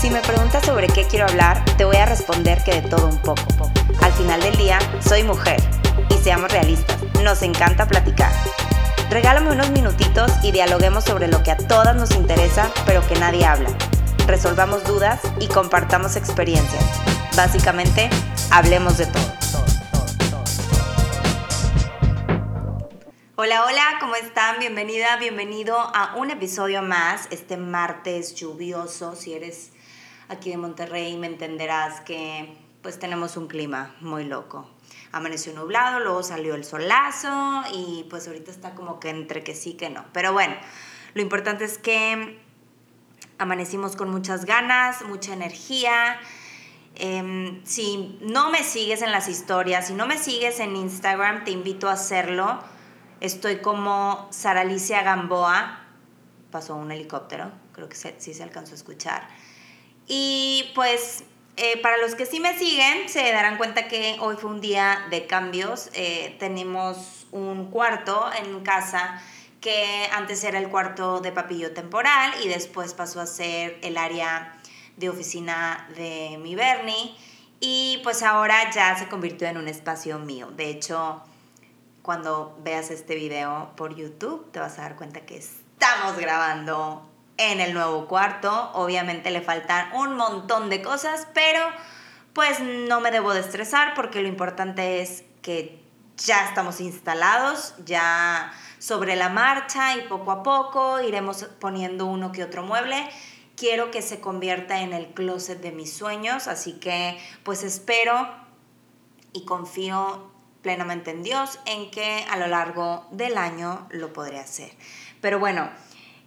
Si me preguntas sobre qué quiero hablar, te voy a responder que de todo un poco. Al final del día, soy mujer. Y seamos realistas, nos encanta platicar. Regálame unos minutitos y dialoguemos sobre lo que a todas nos interesa, pero que nadie habla. Resolvamos dudas y compartamos experiencias. Básicamente, hablemos de todo. Hola, hola, ¿cómo están? Bienvenida, bienvenido a un episodio más, este martes lluvioso. Si eres aquí de Monterrey, me entenderás que pues tenemos un clima muy loco amaneció nublado, luego salió el solazo y pues ahorita está como que entre que sí que no. Pero bueno, lo importante es que amanecimos con muchas ganas, mucha energía. Em, si no me sigues en las historias, si no me sigues en Instagram, te invito a hacerlo. Estoy como Sara Alicia Gamboa. Pasó un helicóptero, creo que sí se alcanzó a escuchar. Y pues eh, para los que sí me siguen, se darán cuenta que hoy fue un día de cambios. Eh, tenemos un cuarto en casa que antes era el cuarto de papillo temporal y después pasó a ser el área de oficina de mi Bernie. Y pues ahora ya se convirtió en un espacio mío. De hecho, cuando veas este video por YouTube, te vas a dar cuenta que estamos grabando en el nuevo cuarto. Obviamente le faltan un montón de cosas, pero pues no me debo de estresar porque lo importante es que ya estamos instalados, ya sobre la marcha y poco a poco iremos poniendo uno que otro mueble. Quiero que se convierta en el closet de mis sueños, así que pues espero y confío plenamente en Dios en que a lo largo del año lo podré hacer. Pero bueno,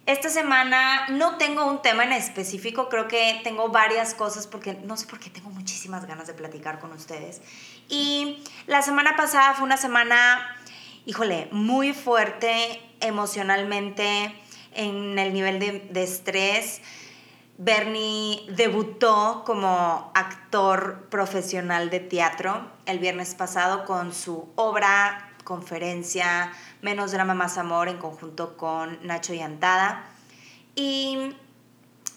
esta semana no tengo un tema en específico, creo que tengo varias cosas porque no sé por qué tengo muchísimas ganas de platicar con ustedes. Y la semana pasada fue una semana, híjole, muy fuerte emocionalmente en el nivel de, de estrés. Bernie debutó como actor profesional de teatro el viernes pasado con su obra conferencia Menos Drama Más Amor en conjunto con Nacho y Antada. Y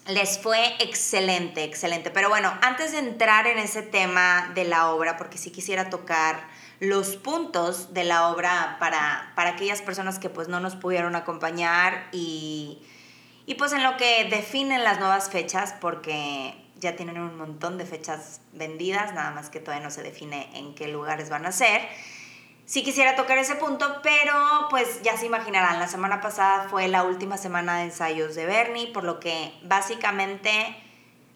les fue excelente, excelente. Pero bueno, antes de entrar en ese tema de la obra, porque sí quisiera tocar los puntos de la obra para, para aquellas personas que pues no nos pudieron acompañar y, y pues en lo que definen las nuevas fechas, porque ya tienen un montón de fechas vendidas, nada más que todavía no se define en qué lugares van a ser sí quisiera tocar ese punto, pero pues ya se imaginarán, la semana pasada fue la última semana de ensayos de Bernie, por lo que básicamente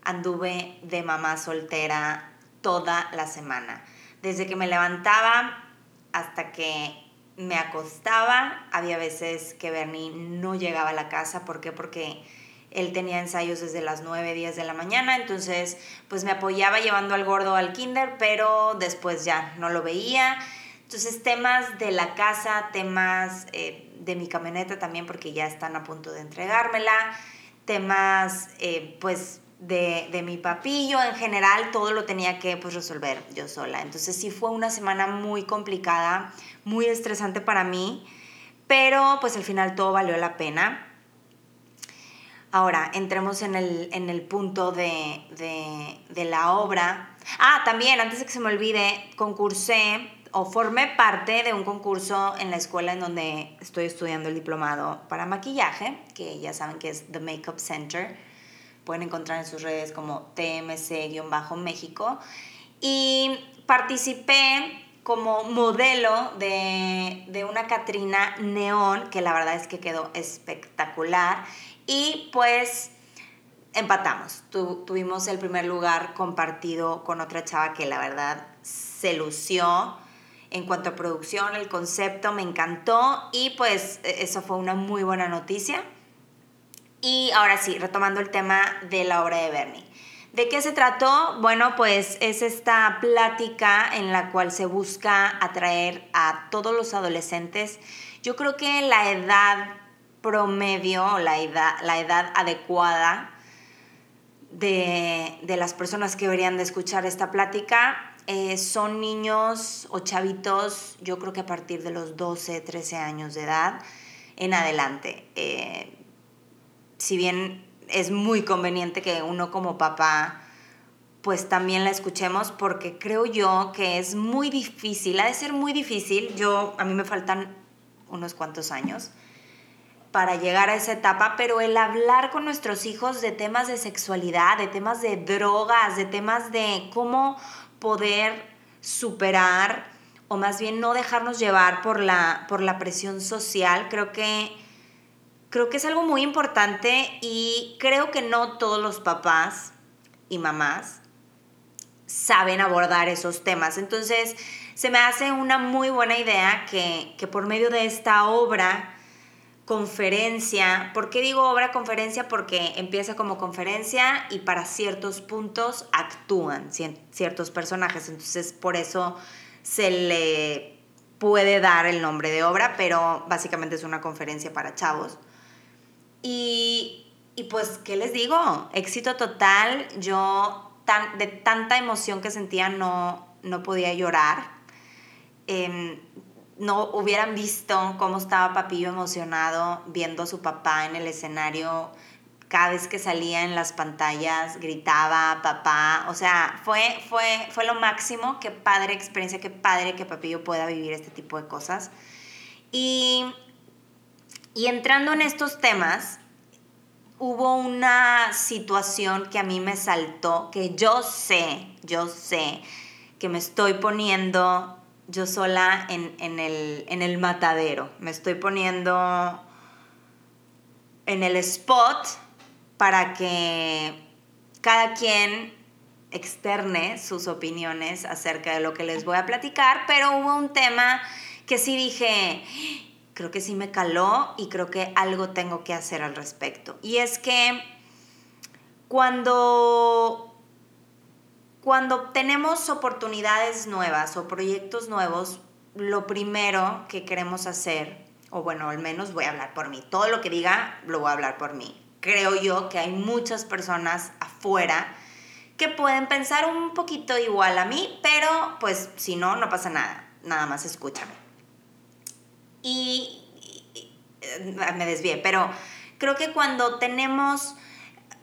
anduve de mamá soltera toda la semana. Desde que me levantaba hasta que me acostaba, había veces que Bernie no llegaba a la casa, ¿por qué? Porque él tenía ensayos desde las 9, 10 de la mañana, entonces pues me apoyaba llevando al gordo al kinder, pero después ya no lo veía entonces, temas de la casa, temas eh, de mi camioneta también, porque ya están a punto de entregármela, temas, eh, pues, de, de, mi papillo en general, todo lo tenía que pues, resolver yo sola. Entonces, sí fue una semana muy complicada, muy estresante para mí, pero pues al final todo valió la pena. Ahora, entremos en el, en el punto de, de, de la obra. Ah, también, antes de que se me olvide, concursé o formé parte de un concurso en la escuela en donde estoy estudiando el diplomado para maquillaje, que ya saben que es The Makeup Center. Pueden encontrar en sus redes como TMC-México. Y participé como modelo de, de una Catrina neón, que la verdad es que quedó espectacular. Y pues empatamos. tuvimos el primer lugar compartido con otra chava que la verdad se lució en cuanto a producción, el concepto me encantó y pues e, eso fue una muy buena noticia. Y ahora sí, retomando el tema de la obra de Bernie. ¿De qué se trató? Bueno, pues es esta plática en la cual se busca atraer a todos los adolescentes. Yo creo que la edad promedio, la edad, la edad adecuada de, de las personas que deberían de escuchar esta plática eh, son niños o chavitos, yo creo que a partir de los 12, 13 años de edad en adelante. Eh, si bien es muy conveniente que uno como papá pues también la escuchemos porque creo yo que es muy difícil, ha de ser muy difícil, yo a mí me faltan unos cuantos años para llegar a esa etapa, pero el hablar con nuestros hijos de temas de sexualidad, de temas de drogas, de temas de cómo poder superar o más bien no dejarnos llevar por la, por la presión social, creo que, creo que es algo muy importante y creo que no todos los papás y mamás saben abordar esos temas. Entonces, se me hace una muy buena idea que, que por medio de esta obra, conferencia. ¿Por qué digo obra conferencia? Porque empieza como conferencia y para ciertos puntos actúan ciertos personajes. Entonces, por eso se le puede dar el nombre de obra, pero básicamente es una conferencia para chavos. Y, y pues, ¿qué les digo? Éxito total. Yo tan, de tanta emoción que sentía no, no podía llorar. Eh, no hubieran visto cómo estaba Papillo emocionado viendo a su papá en el escenario. Cada vez que salía en las pantallas gritaba papá. O sea, fue, fue, fue lo máximo. Qué padre experiencia, qué padre que Papillo pueda vivir este tipo de cosas. Y, y entrando en estos temas, hubo una situación que a mí me saltó, que yo sé, yo sé que me estoy poniendo yo sola en, el, en el matadero. Me estoy poniendo en el spot para que cada quien externe sus opiniones acerca de lo que les voy a platicar, pero hubo un tema que sí dije, creo que sí me caló y creo que algo tengo que hacer al respecto. Y es que cuando cuando tenemos oportunidades nuevas o proyectos nuevos, lo primero que queremos hacer, o bueno, al menos voy a hablar por mí, todo lo que diga lo voy a hablar por mí. Creo yo que hay muchas personas afuera que pueden pensar un poquito igual a mí, pero pues si no, no pasa nada, nada más escúchame. Y, me desvié, pero creo que cuando tenemos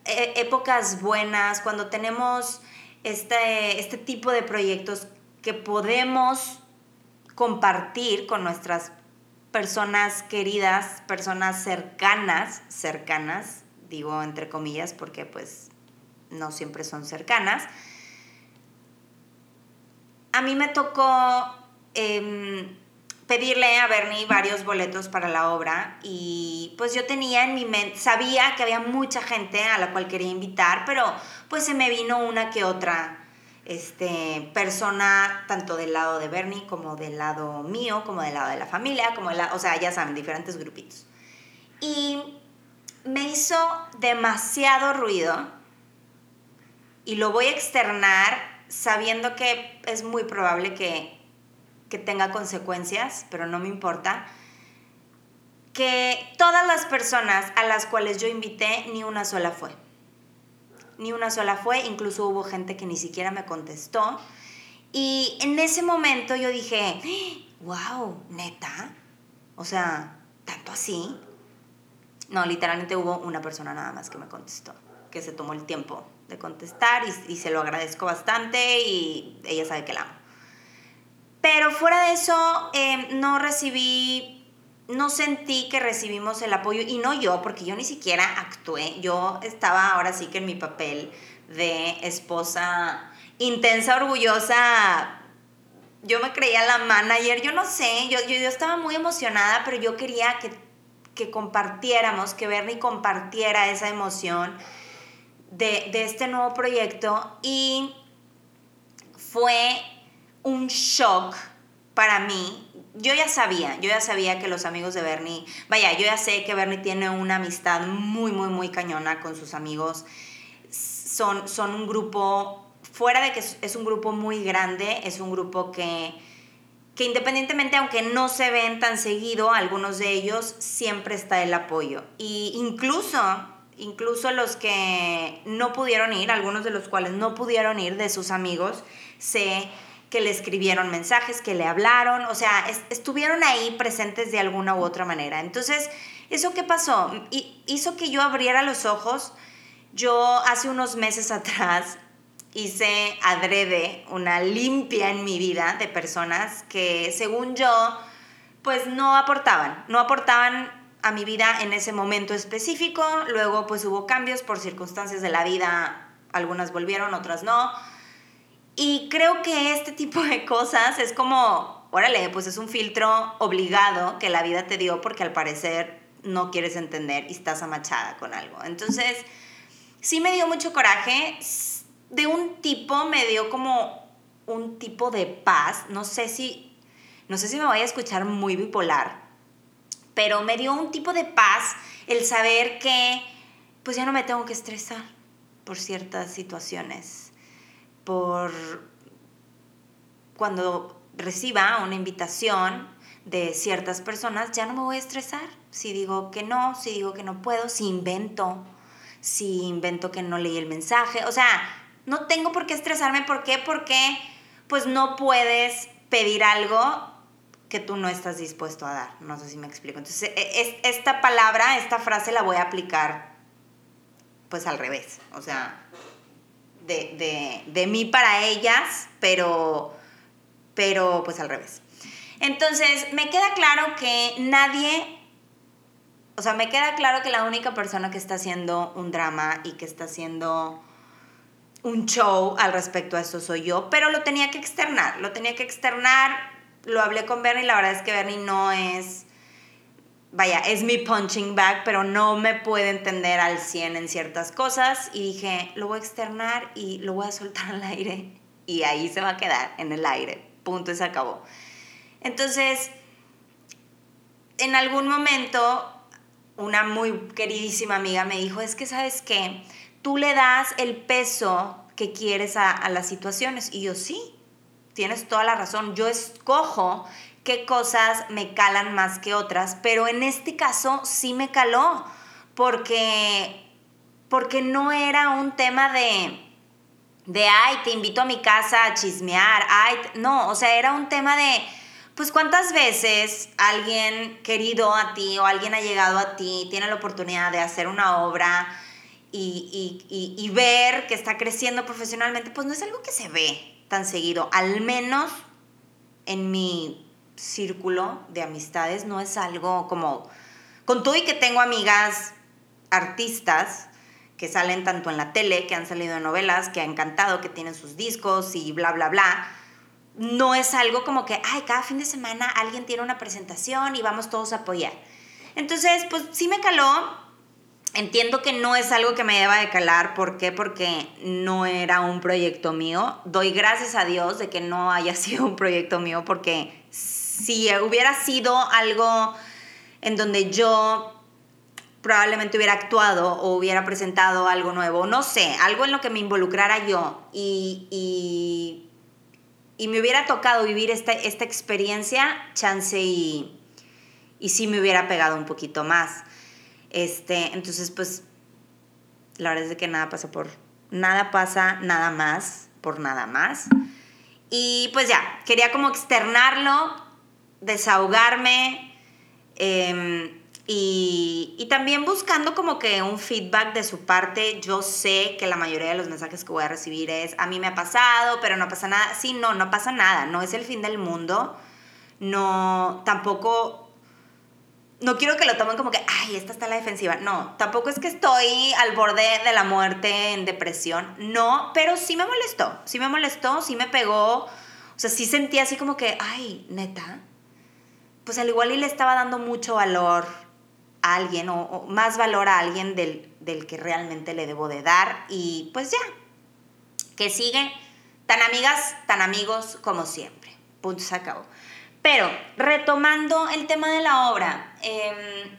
eh, épocas buenas, cuando tenemos este, este tipo de proyectos que podemos compartir con nuestras personas queridas, personas cercanas, cercanas, digo entre comillas porque pues no siempre son cercanas. A mí me tocó em, pedirle a Bernie varios boletos para la obra y pues yo tenía en mi mente, sabía que había mucha gente a la cual quería invitar, pero pues se me vino una que otra este, persona, tanto del lado de Bernie como del lado mío, como del lado de la familia, como la, o sea, ya saben, diferentes grupitos. Y me hizo demasiado ruido y lo voy a externar sabiendo que es muy probable que que tenga consecuencias, pero no me importa, que todas las personas a las cuales yo invité, ni una sola fue. Ni una sola fue, incluso hubo gente que ni siquiera me contestó. Y en ese momento yo dije, wow, neta. O sea, tanto así. No, literalmente hubo una persona nada más que me contestó, que se tomó el tiempo de contestar y, y se lo agradezco bastante y ella sabe que la amo. Pero fuera de eso, em, no recibí, no sentí que recibimos el apoyo, y no yo, porque yo ni siquiera actué, yo estaba ahora sí que en mi papel de esposa intensa, orgullosa, yo me creía la manager, yo no sé, yo, yo, estaba muy emocionada, pero yo quería que, que compartiéramos, que Bernie compartiera esa emoción de, de este nuevo proyecto. Y fue un shock para mí. Yo ya sabía, yo ya sabía que los amigos de Bernie, vaya, yo ya sé que Bernie tiene una amistad muy, muy, muy cañona con sus amigos. Son, son un grupo, fuera de que es un grupo muy grande, es un grupo que, que independientemente, aunque no se ven tan seguido, algunos de ellos siempre está el apoyo. Y incluso, incluso los que no pudieron ir, algunos de los cuales no pudieron ir de sus amigos, se que le escribieron mensajes, que le hablaron, o sea, estuvieron ahí presentes de alguna u otra manera. Entonces, ¿eso qué pasó? hizo que yo abriera los ojos Yo hace unos meses atrás hice adrede una limpia en mi vida de personas que según yo pues no aportaban, no aportaban a mi vida en ese momento específico, luego pues hubo cambios por circunstancias de la vida, algunas volvieron, otras no. Y creo que este tipo de cosas es como, órale, pues es un filtro obligado que la vida te dio porque al parecer no quieres entender y estás amachada con algo. Entonces, sí me dio mucho coraje, de un tipo me dio como un tipo de paz, no sé si, no sé si me voy a escuchar muy bipolar, pero me dio un tipo de paz el saber que pues ya no me tengo que estresar por ciertas situaciones, por cuando reciba una invitación de ciertas personas, ya no me voy a estresar. Si digo que no, si digo que no puedo, si invento, si invento que no leí el mensaje, o sea, no tengo por qué estresarme, ¿por qué? Porque pues no puedes pedir algo que tú no estás dispuesto a dar. No sé si me explico. Entonces, e, es, esta palabra, esta frase la voy a aplicar pues al revés. O sea, de, de, mí para ellas, pero, pero pues al revés. Entonces, me queda claro que nadie, o sea, me queda claro que la única persona que está haciendo un drama y que está haciendo un show al respecto a esto soy yo, pero lo tenía que externar, lo tenía que externar lo hablé con Bernie, la verdad es que Bernie no es, vaya, es mi punching bag, pero no me puede entender al 100 en ciertas cosas. Y dije, lo voy a externar y lo voy a soltar al aire. Y ahí se va a quedar en el aire, punto y se acabó. Entonces, en algún momento, una muy queridísima amiga me dijo, es que sabes qué, tú le das el peso que quieres a, a las situaciones y yo sí, tienes toda la razón. Yo escojo qué cosas me calan más que otras, pero en este caso sí me caló, porque, porque no era un tema de, de, ay, te invito a mi casa a chismear, ay, no, o sea, era un tema de, pues cuántas veces alguien querido a ti o alguien ha llegado a ti, tiene la oportunidad de hacer una obra y, y, y ver que está creciendo profesionalmente, pues no es algo que se ve, tan seguido, al menos en mi círculo de amistades, no es algo como, con todo y que tengo amigas artistas que salen tanto en la tele, que han salido en novelas, que han cantado, que tienen sus discos y bla, bla, bla. No es algo como que, ay, cada fin de semana alguien tiene una presentación y vamos todos a apoyar. Entonces, pues sí me caló, Entiendo que no es algo que me deba de calar. ¿Por qué? Porque no era un proyecto mío. Doy gracias a Dios de que no haya sido un proyecto mío porque si hubiera sido algo en donde yo probablemente hubiera actuado o hubiera presentado algo nuevo, no sé, algo en lo que me involucrara yo y, y, y me hubiera tocado vivir esta, esta experiencia, chance y, y sí me hubiera pegado un poquito más. Este, entonces, pues, la verdad es que nada pasa por, nada pasa nada más por nada más. Y pues ya, quería como externarlo, desahogarme em, y, y, también buscando como que un feedback de su parte. Yo sé que la mayoría de los mensajes que voy a recibir es, a mí me ha pasado, pero no pasa nada. Sí, no, no pasa nada, no es el fin del mundo. No, tampoco no quiero que lo tomen como que, ay, esta está la defensiva. No, tampoco es que estoy al borde de la muerte en depresión. No, pero sí me molestó. Sí me molestó, sí me pegó. O sea, sí sentí así como que, ay, neta. Pues al igual y le estaba dando mucho valor a alguien o, más valor a alguien del, del que realmente le debo de dar. Y pues ya, que sigue tan amigas, tan amigos como siempre. Punto, se acabó. Pero retomando el tema de la obra, em,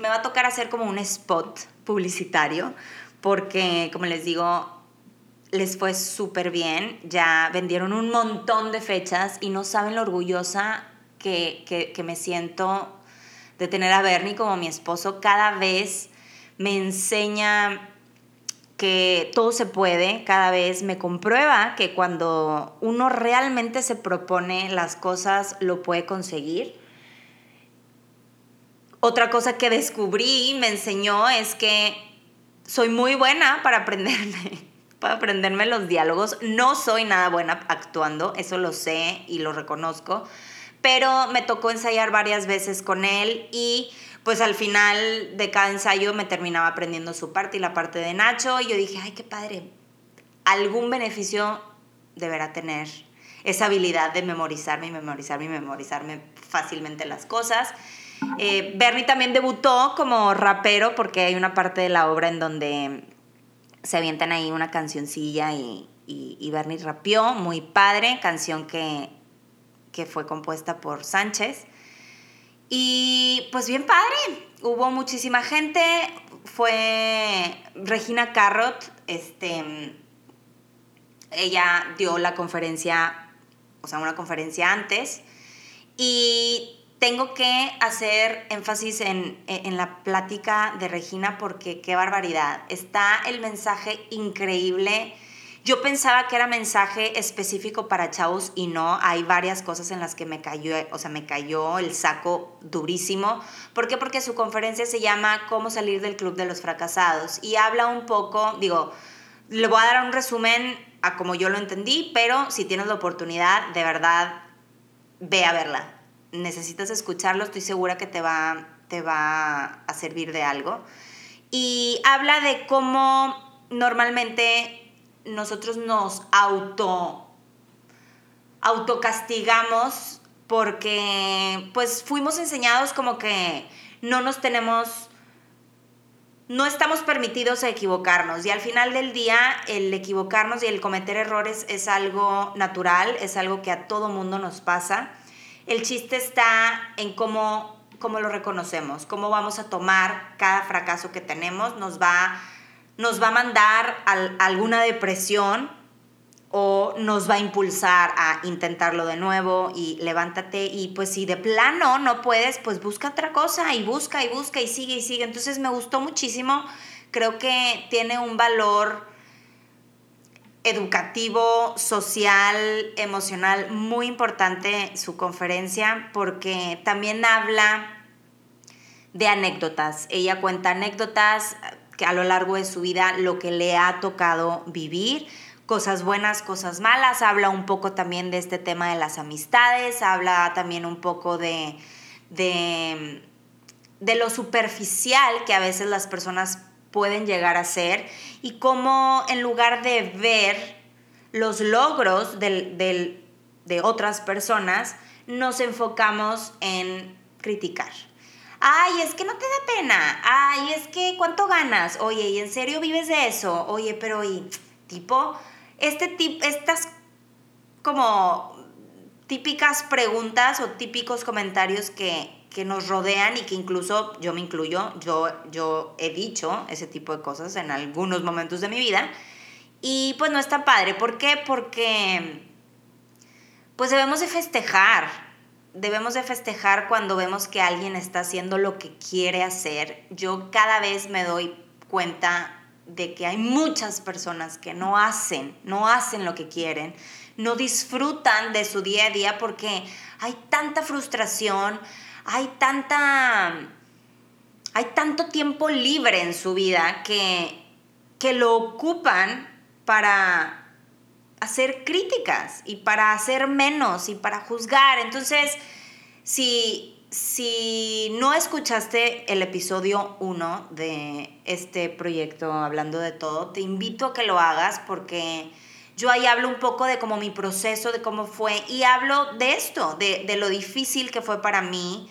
me va a tocar hacer como un spot publicitario porque, como les digo, les fue súper bien. Ya vendieron un montón de fechas y no saben lo orgullosa que, que, que me siento de tener a Bernie como mi esposo. Cada vez me enseña que todo se puede, cada vez me comprueba que cuando uno realmente se propone las cosas, lo puede conseguir. Otra cosa que descubrí, me enseñó, es que soy muy buena para aprenderme, para aprenderme los diálogos. No soy nada buena actuando, eso lo sé y lo reconozco, pero me tocó ensayar varias veces con él y pues al final de cada ensayo me terminaba aprendiendo su parte y la parte de Nacho y yo dije, ay, qué padre, algún beneficio deberá tener esa habilidad de memorizarme y memorizarme y memorizarme fácilmente las cosas. Eh, Bernie también debutó como rapero porque hay una parte de la obra en donde se avientan ahí una cancioncilla y, y, Bernie rapeó, muy padre, canción que, que fue compuesta por Sánchez. Y pues bien padre, hubo muchísima gente, fue Regina Carrot, este, ella dio la conferencia, o sea, una conferencia antes, y tengo que hacer énfasis en, la plática de Regina porque qué barbaridad. Está el mensaje increíble. Yo pensaba que era mensaje específico para chavos y no, hay varias cosas en las que me cayó, o sea, me cayó el saco durísimo. ¿Por qué? Porque su conferencia se llama Cómo salir del club de los fracasados y habla un poco, digo, le voy a dar un resumen a como yo lo entendí, pero si tienes la oportunidad, de verdad, ve a verla necesitas escucharlo, estoy segura que te va, te va a servir de algo. Y habla de cómo normalmente nosotros nos auto autocastigamos porque pues fuimos enseñados como que no nos tenemos no estamos permitidos a equivocarnos y al final del día el equivocarnos y el cometer errores es algo natural, es algo que a todo mundo nos pasa el chiste está en cómo, cómo lo reconocemos, cómo vamos a tomar cada fracaso que tenemos. Nos va, nos va a mandar a alguna depresión o nos va a impulsar a intentarlo de nuevo y levántate y pues si de plano no puedes, pues busca otra cosa y busca y busca y sigue y sigue. Entonces me gustó muchísimo, creo que tiene un valor educativo, social, emocional, muy importante su conferencia porque también habla de anécdotas. Ella cuenta anécdotas que a lo largo de su vida lo que le ha tocado vivir, cosas buenas, cosas malas, habla un poco también de este tema de las amistades, habla también un poco de, de, de lo superficial que a veces las personas pueden llegar a ser y cómo en lugar de ver los logros de otras personas, nos enfocamos en criticar. Ay, es que no te da pena. Ay, es que ¿cuánto ganas? Oye, ¿y en serio vives de eso? Oye, pero y tipo, este tip, estas como típicas preguntas o típicos comentarios que, que nos rodean y que incluso yo me incluyo, yo, yo he dicho ese tipo de cosas en algunos momentos de mi vida. Y pues no es tan padre. ¿Por qué? Porque pues debemos de festejar. Debemos de festejar cuando vemos que alguien está haciendo lo que quiere hacer. Yo cada vez me doy cuenta de que hay muchas personas que no hacen, no hacen lo que quieren, no disfrutan de su día a día porque hay tanta frustración, hay tanta hay tanto tiempo libre en su vida que, que lo ocupan para hacer críticas y para hacer menos y para juzgar. Entonces, si, si no escuchaste el episodio 1 de este proyecto Hablando de todo, te invito a que lo hagas porque yo ahí hablo un poco de cómo mi proceso, de cómo fue, y hablo de esto, de, de lo difícil que fue para mí,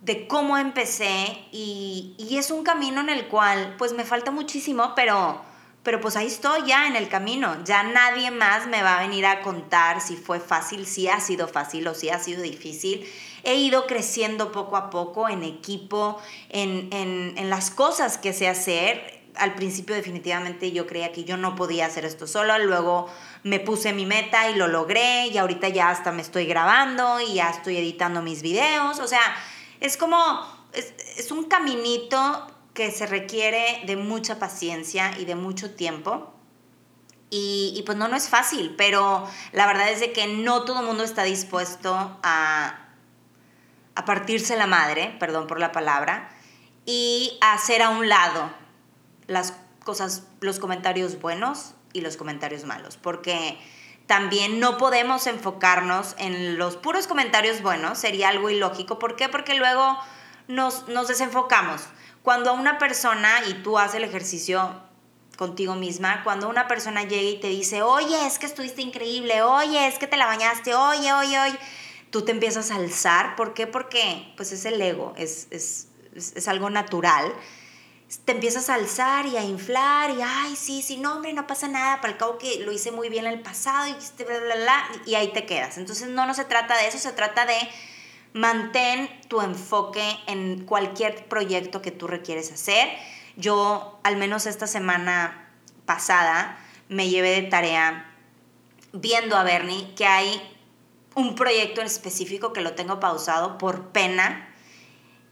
de cómo empecé y, y, es un camino en el cual pues me falta muchísimo, pero, pero pues ahí estoy ya en el camino. Ya nadie más me va a venir a contar si fue fácil, si ha sido fácil o si ha sido difícil. He ido creciendo poco a poco en equipo, en, en, en las cosas que sé hacer. Al principio definitivamente yo creía que yo no podía hacer esto sola, luego me puse mi meta y lo logré y ahorita ya hasta me estoy grabando y ya estoy editando mis videos, o sea, es como, es, un caminito que se requiere de mucha paciencia y de mucho tiempo. Y, pues no, no es fácil, pero la verdad es de que no todo el mundo está dispuesto a, a partirse la madre, perdón por la palabra, y a hacer a un lado las cosas, los comentarios buenos y los comentarios malos, porque también no podemos enfocarnos en los puros comentarios buenos, sería algo ilógico. ¿Por qué? Porque luego nos, nos desenfocamos. Cuando a una persona, y tú haces el ejercicio contigo misma, cuando una persona llega y te dice, oye, es que estuviste increíble, oye, es que te la bañaste, oye, oye, oye, tú te empiezas a alzar. ¿Por qué? Porque pues es el ego, es, es, es algo natural te empiezas a alzar y a inflar y, ay, sí, sí, no, hombre, no pasa nada, para el cabo que lo hice muy bien en el pasado y, este, bla, bla, bla, y ahí te quedas. Entonces no, no se trata de eso, se trata de mantén tu enfoque en cualquier proyecto que tú requieres hacer. Yo, al menos esta semana pasada, me llevé de tarea viendo a Bernie que hay un proyecto en específico que lo tengo pausado por pena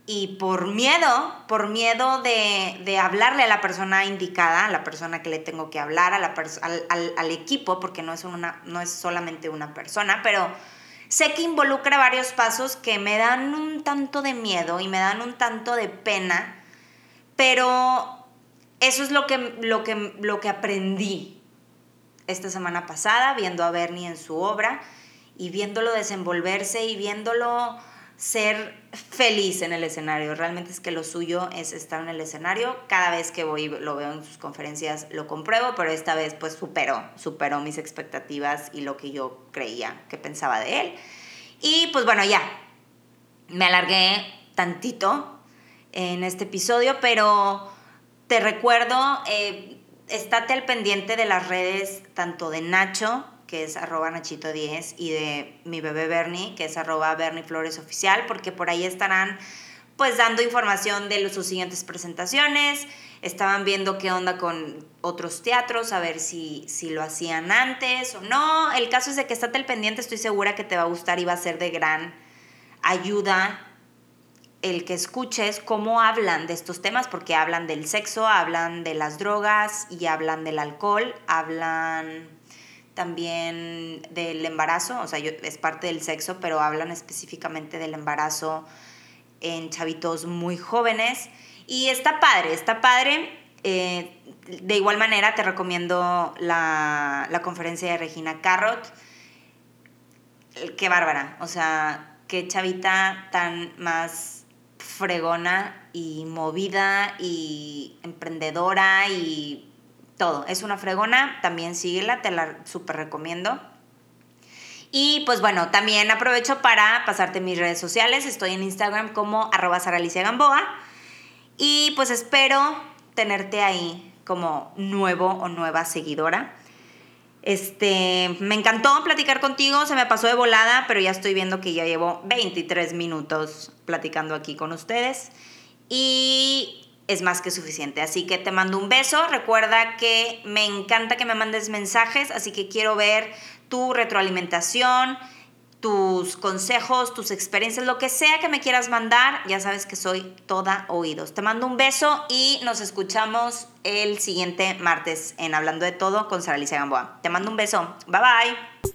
y por miedo, por miedo de, hablarle a la persona indicada, a la persona que le tengo que hablar, a la al, al, equipo, porque no es, una, no es solamente una persona, pero sé que involucra varios pasos que me dan un tanto de miedo y me dan un tanto de pena, pero eso es lo que, lo que, lo que aprendí esta semana pasada, viendo a Bernie en su obra y viéndolo desenvolverse y viéndolo ser feliz en el escenario. Realmente es que lo suyo es estar en el escenario. Cada vez que voy, lo veo en sus conferencias, lo compruebo, pero esta vez pues superó, superó mis expectativas y lo que yo creía que pensaba de él. Y pues bueno, ya, me alargué tantito en este episodio, pero te recuerdo, eh, estate al pendiente de las redes tanto de Nacho que es arroba Nachito10, y de mi bebé Bernie, que es arroba Bernie Flores Oficial, porque por ahí estarán pues dando información de sus siguientes presentaciones, estaban viendo qué onda con otros teatros, a ver si, si lo hacían antes o no. El caso es de que estate al pendiente, estoy segura que te va a gustar y va a ser de gran ayuda el que escuches cómo hablan de estos temas, porque hablan del sexo, hablan de las drogas y hablan del alcohol, hablan también del embarazo, o sea, es parte del sexo, pero hablan específicamente del embarazo en chavitos muy jóvenes. Y está padre, está padre. Eh, de igual manera te recomiendo la, la conferencia de Regina Carrot. Qué bárbara, o sea, qué chavita tan más fregona y movida y emprendedora y todo. Es una fregona, también síguela, te la súper recomiendo. Y pues bueno, también aprovecho para pasarte mis redes sociales. Estoy en Instagram como arroba Gamboa. Y pues espero tenerte ahí como nuevo o nueva seguidora. Este, me encantó platicar contigo, se me pasó de volada, pero ya estoy viendo que ya llevo 23 minutos platicando aquí con ustedes. Y es más que suficiente. Así que te mando un beso. Recuerda que me encanta que me mandes mensajes, así que quiero ver tu retroalimentación, tus consejos, tus experiencias, lo que sea que me quieras mandar. Ya sabes que soy toda oídos. Te mando un beso y nos escuchamos el siguiente martes en Hablando de Todo con Sara Alicia Gamboa. Te mando un beso. Bye bye.